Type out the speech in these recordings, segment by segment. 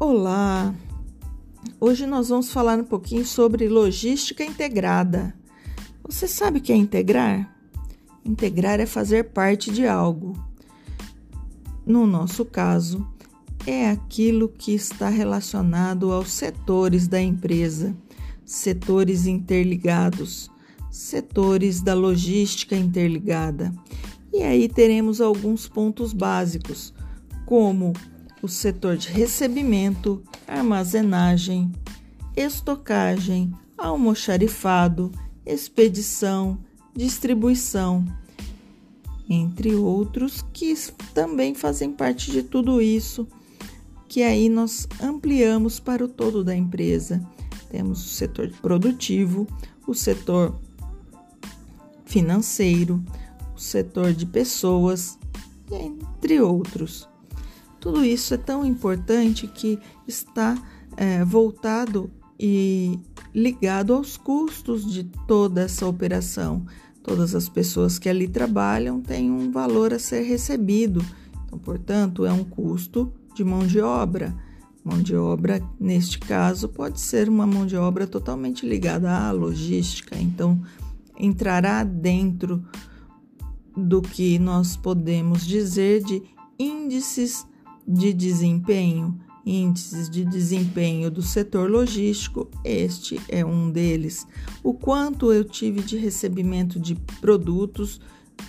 Olá! Hoje nós vamos falar um pouquinho sobre logística integrada. Você sabe o que é integrar? Integrar é fazer parte de algo. No nosso caso, é aquilo que está relacionado aos setores da empresa, setores interligados, setores da logística interligada. E aí teremos alguns pontos básicos, como o setor de recebimento, armazenagem, estocagem, almoxarifado, expedição, distribuição, entre outros que também fazem parte de tudo isso, que aí nós ampliamos para o todo da empresa. Temos o setor produtivo, o setor financeiro, o setor de pessoas, entre outros. Tudo isso é tão importante que está é, voltado e ligado aos custos de toda essa operação. Todas as pessoas que ali trabalham têm um valor a ser recebido, então, portanto, é um custo de mão de obra. Mão de obra, neste caso, pode ser uma mão de obra totalmente ligada à logística, então entrará dentro do que nós podemos dizer de índices de desempenho, índices de desempenho do setor logístico, este é um deles. O quanto eu tive de recebimento de produtos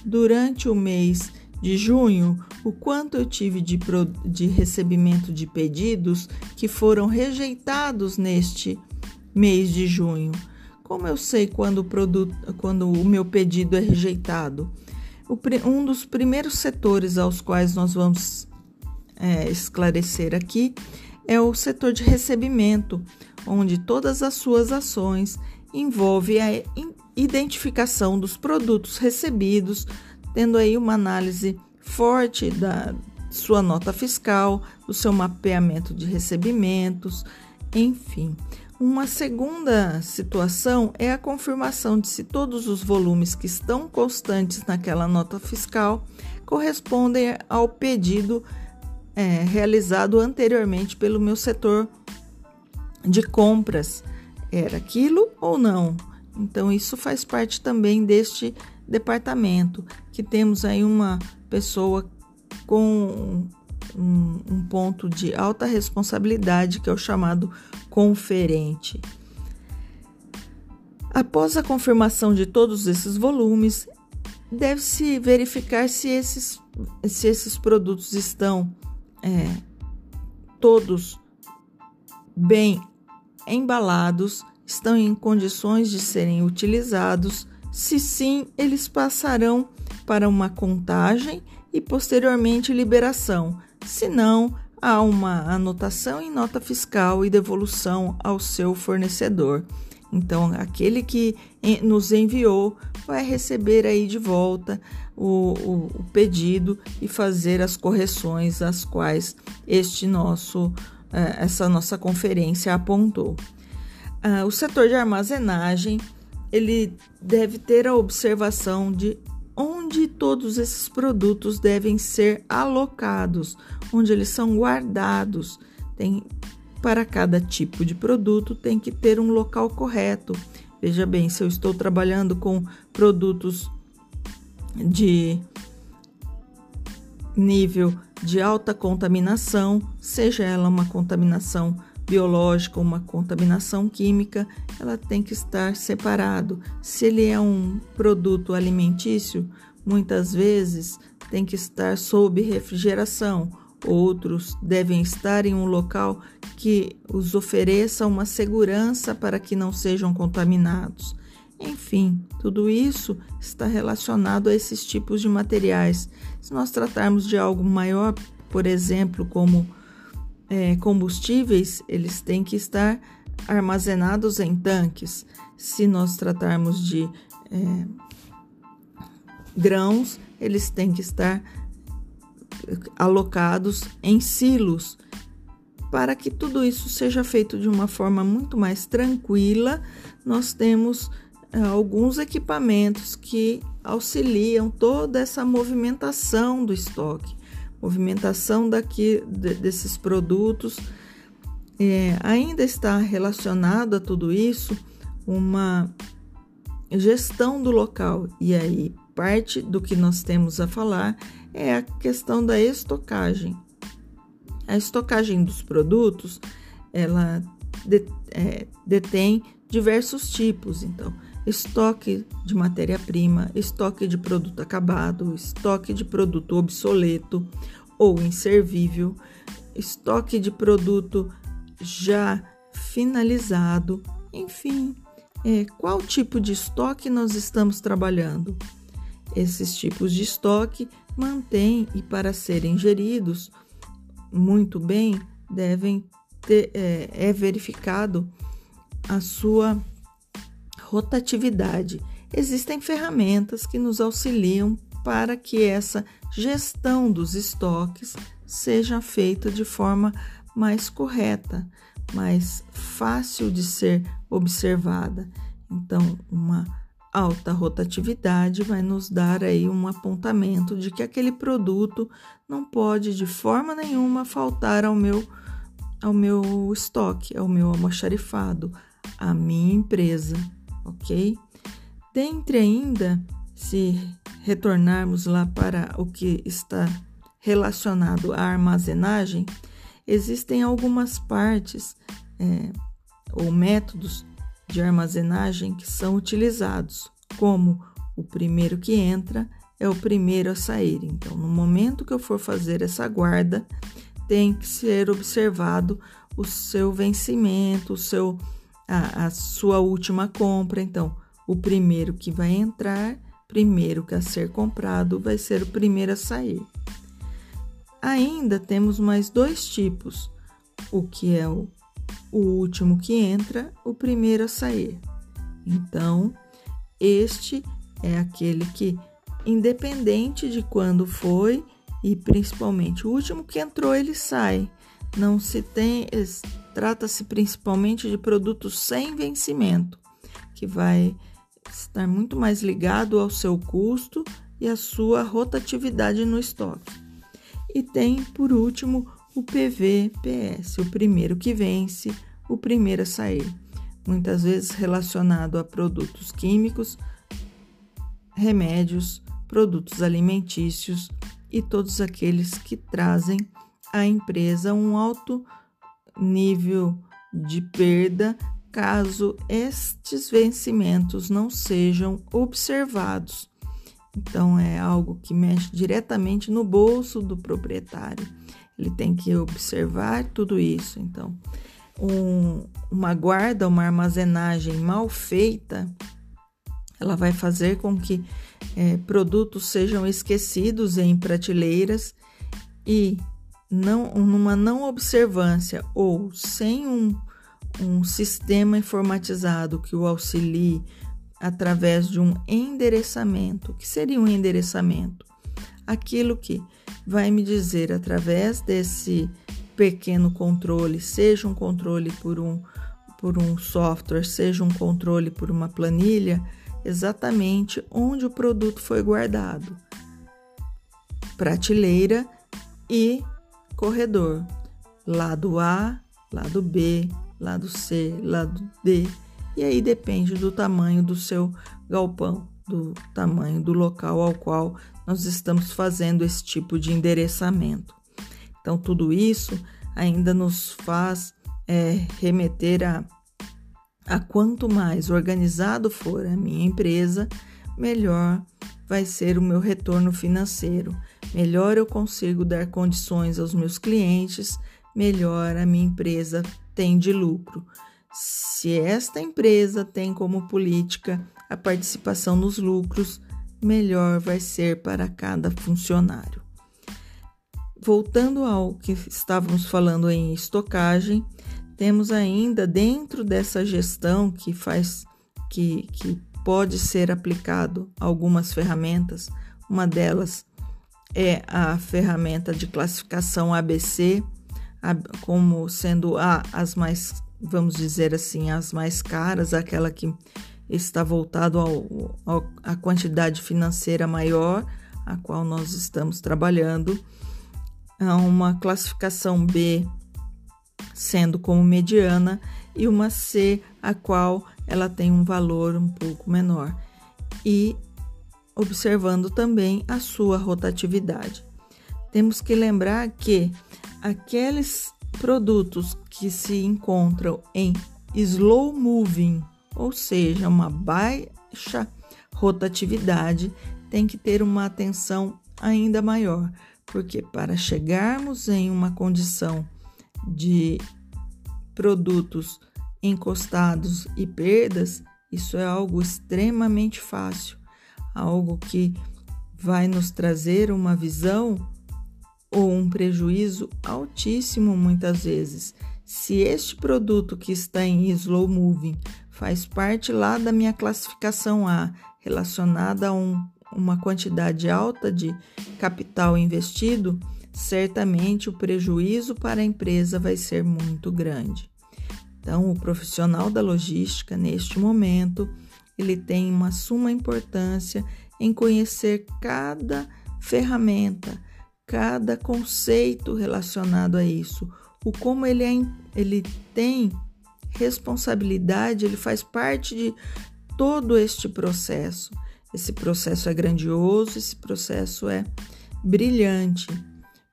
durante o mês de junho, o quanto eu tive de, de recebimento de pedidos que foram rejeitados neste mês de junho. Como eu sei quando o, produto, quando o meu pedido é rejeitado? Um dos primeiros setores aos quais nós vamos é, esclarecer aqui é o setor de recebimento, onde todas as suas ações envolvem a identificação dos produtos recebidos, tendo aí uma análise forte da sua nota fiscal, do seu mapeamento de recebimentos, enfim. Uma segunda situação é a confirmação de se todos os volumes que estão constantes naquela nota fiscal correspondem ao pedido é, realizado anteriormente pelo meu setor de compras. Era aquilo ou não? Então, isso faz parte também deste departamento, que temos aí uma pessoa com um, um, ponto de alta responsabilidade, que é o chamado conferente. Após a confirmação de todos esses volumes, deve-se verificar se esses, se esses produtos estão é, todos bem embalados, estão em condições de serem utilizados. Se sim, eles passarão para uma contagem e posteriormente liberação. Se não, há uma anotação em nota fiscal e devolução ao seu fornecedor. Então, aquele que nos enviou vai receber aí de volta o, o, o pedido e fazer as correções às quais este nosso, eh, essa nossa conferência apontou. Ah, o setor de armazenagem ele deve ter a observação de onde todos esses produtos devem ser alocados, onde eles são guardados. Tem para cada tipo de produto tem que ter um local correto. Veja bem, se eu estou trabalhando com produtos de nível de alta contaminação, seja ela uma contaminação biológica ou uma contaminação química, ela tem que estar separado. Se ele é um produto alimentício, muitas vezes tem que estar sob refrigeração. Outros devem estar em um local que os ofereça uma segurança para que não sejam contaminados. Enfim, tudo isso está relacionado a esses tipos de materiais. Se nós tratarmos de algo maior, por exemplo, como é, combustíveis, eles têm que estar armazenados em tanques. Se nós tratarmos de é, grãos, eles têm que estar alocados em silos para que tudo isso seja feito de uma forma muito mais tranquila, nós temos é, alguns equipamentos que auxiliam toda essa movimentação do estoque, movimentação daqui desses produtos. É, ainda está relacionado a tudo isso uma gestão do local, e aí parte do que nós temos a falar é a questão da estocagem. A estocagem dos produtos, ela de, é, detém diversos tipos, então, estoque de matéria-prima, estoque de produto acabado, estoque de produto obsoleto ou inservível, estoque de produto já finalizado, enfim, é, qual tipo de estoque nós estamos trabalhando? Esses tipos de estoque mantêm e para serem geridos muito bem devem ter, é, é verificado a sua rotatividade. Existem ferramentas que nos auxiliam para que essa gestão dos estoques seja feita de forma mais correta, mais fácil de ser observada. Então, uma alta rotatividade vai nos dar aí um apontamento de que aquele produto não pode de forma nenhuma faltar ao meu ao meu estoque, ao meu almoxarifado, à minha empresa, ok? Dentre ainda, se retornarmos lá para o que está relacionado à armazenagem, existem algumas partes é, ou métodos de armazenagem que são utilizados, como o primeiro que entra é o primeiro a sair. Então, no momento que eu for fazer essa guarda, tem que ser observado o seu vencimento, o seu, a, a sua última compra. Então, o primeiro que vai entrar, primeiro que a ser comprado, vai ser o primeiro a sair. Ainda temos mais dois tipos: o que é o o último que entra, o primeiro a sair. Então, este é aquele que, independente de quando foi e principalmente o último que entrou, ele sai. Não se tem, trata-se principalmente de produtos sem vencimento, que vai estar muito mais ligado ao seu custo e à sua rotatividade no estoque. E tem, por último, o PVPS, o primeiro que vence, o primeiro a sair, muitas vezes relacionado a produtos químicos, remédios, produtos alimentícios e todos aqueles que trazem à empresa um alto nível de perda caso estes vencimentos não sejam observados. Então, é algo que mexe diretamente no bolso do proprietário ele tem que observar tudo isso. Então, um, uma guarda, uma armazenagem mal feita, ela vai fazer com que é, produtos sejam esquecidos em prateleiras e não, numa não observância ou sem um, um sistema informatizado que o auxilie através de um endereçamento. O que seria um endereçamento? Aquilo que vai me dizer através desse pequeno controle, seja um controle por um, por um software, seja um controle por uma planilha, exatamente onde o produto foi guardado. Prateleira e corredor. Lado A, lado B, lado C, lado D. E aí depende do tamanho do seu galpão, do tamanho do local ao qual nós estamos fazendo esse tipo de endereçamento. Então, tudo isso ainda nos faz é, remeter a, a quanto mais organizado for a minha empresa, melhor vai ser o meu retorno financeiro, melhor eu consigo dar condições aos meus clientes, melhor a minha empresa tem de lucro. Se esta empresa tem como política a participação nos lucros, melhor vai ser para cada funcionário. Voltando ao que estávamos falando em estocagem, temos ainda dentro dessa gestão que faz que, que pode ser aplicado algumas ferramentas. Uma delas é a ferramenta de classificação ABC, como sendo a, as mais, vamos dizer assim, as mais caras, aquela que está voltado ao, ao, à quantidade financeira maior a qual nós estamos trabalhando. Há uma classificação B sendo como mediana, e uma C, a qual ela tem um valor um pouco menor. E observando também a sua rotatividade. Temos que lembrar que aqueles produtos que se encontram em slow moving, ou seja, uma baixa rotatividade, tem que ter uma atenção ainda maior, porque para chegarmos em uma condição de produtos encostados e perdas, isso é algo extremamente fácil, algo que vai nos trazer uma visão ou um prejuízo altíssimo muitas vezes. Se este produto que está em slow moving faz parte lá da minha classificação A, relacionada a um, uma quantidade alta de capital investido, certamente o prejuízo para a empresa vai ser muito grande. Então, o profissional da logística, neste momento, ele tem uma suma importância em conhecer cada ferramenta, cada conceito relacionado a isso, o como ele, é, ele tem responsabilidade, ele faz parte de todo este processo. Esse processo é grandioso, esse processo é brilhante.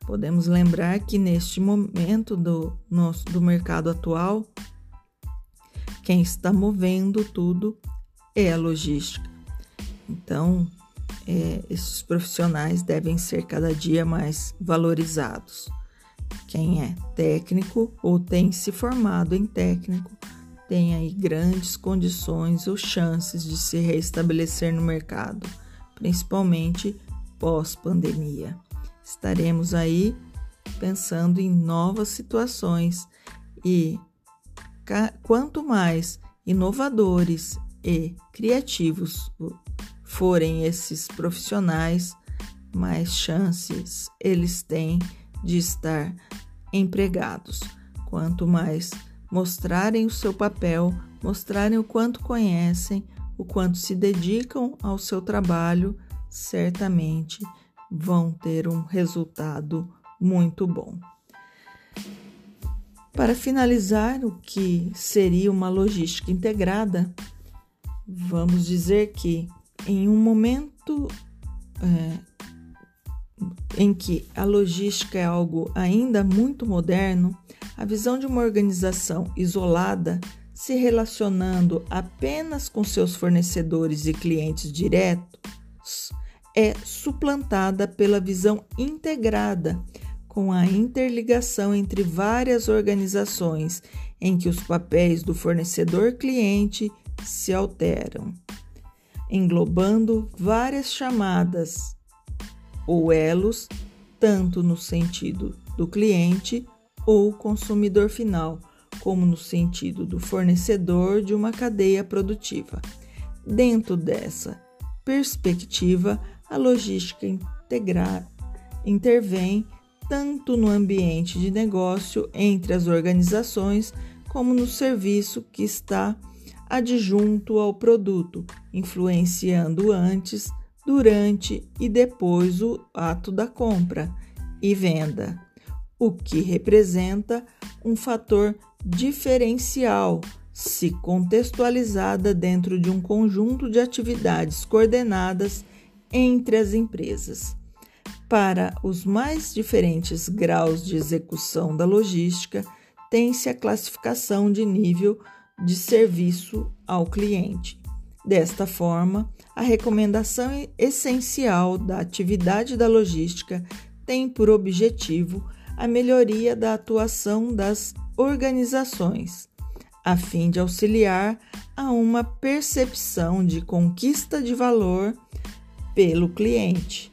Podemos lembrar que neste momento do, nosso, do mercado atual, quem está movendo tudo é a logística. Então, é, esses profissionais devem ser cada dia mais valorizados. Quem é técnico ou tem se formado em técnico tem aí grandes condições ou chances de se restabelecer no mercado, principalmente pós-pandemia. Estaremos aí pensando em novas situações e quanto mais inovadores e criativos forem esses profissionais, mais chances eles têm de estar empregados. Quanto mais mostrarem o seu papel, mostrarem o quanto conhecem, o quanto se dedicam ao seu trabalho, certamente vão ter um resultado muito bom. Para finalizar, o que seria uma logística integrada, vamos dizer que em um momento é, em que a logística é algo ainda muito moderno, a visão de uma organização isolada, se relacionando apenas com seus fornecedores e clientes diretos, é suplantada pela visão integrada, com a interligação entre várias organizações, em que os papéis do fornecedor-cliente se alteram englobando várias chamadas ou elos, tanto no sentido do cliente ou consumidor final, como no sentido do fornecedor de uma cadeia produtiva. Dentro dessa perspectiva, a logística integrada intervém tanto no ambiente de negócio entre as organizações, como no serviço que está adjunto ao produto, influenciando antes, durante e depois o ato da compra e venda, o que representa um fator diferencial se contextualizada dentro de um conjunto de atividades coordenadas entre as empresas. Para os mais diferentes graus de execução da logística, tem-se a classificação de nível de serviço ao cliente. Desta forma, a recomendação essencial da atividade da logística tem por objetivo a melhoria da atuação das organizações, a fim de auxiliar a uma percepção de conquista de valor pelo cliente.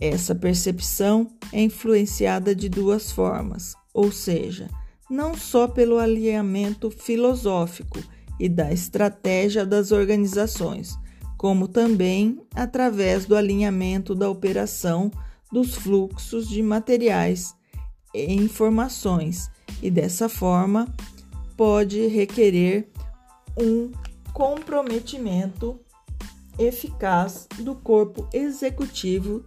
Essa percepção é influenciada de duas formas, ou seja, não só pelo alinhamento filosófico e da estratégia das organizações, como também através do alinhamento da operação dos fluxos de materiais e informações, e dessa forma pode requerer um comprometimento eficaz do corpo executivo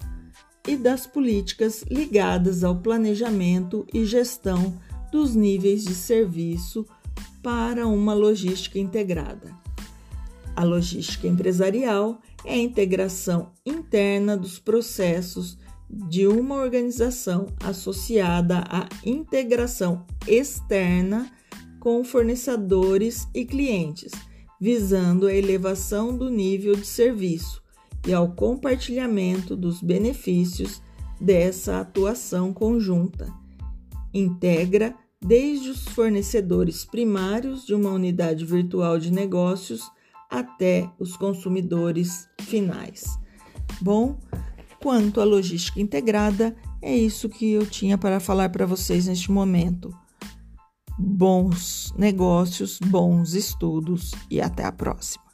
e das políticas ligadas ao planejamento e gestão dos níveis de serviço para uma logística integrada. A logística empresarial é a integração interna dos processos de uma organização associada à integração externa com fornecedores e clientes, visando a elevação do nível de serviço e ao compartilhamento dos benefícios dessa atuação conjunta. Integra desde os fornecedores primários de uma unidade virtual de negócios até os consumidores finais. Bom, quanto à logística integrada, é isso que eu tinha para falar para vocês neste momento. Bons negócios, bons estudos e até a próxima.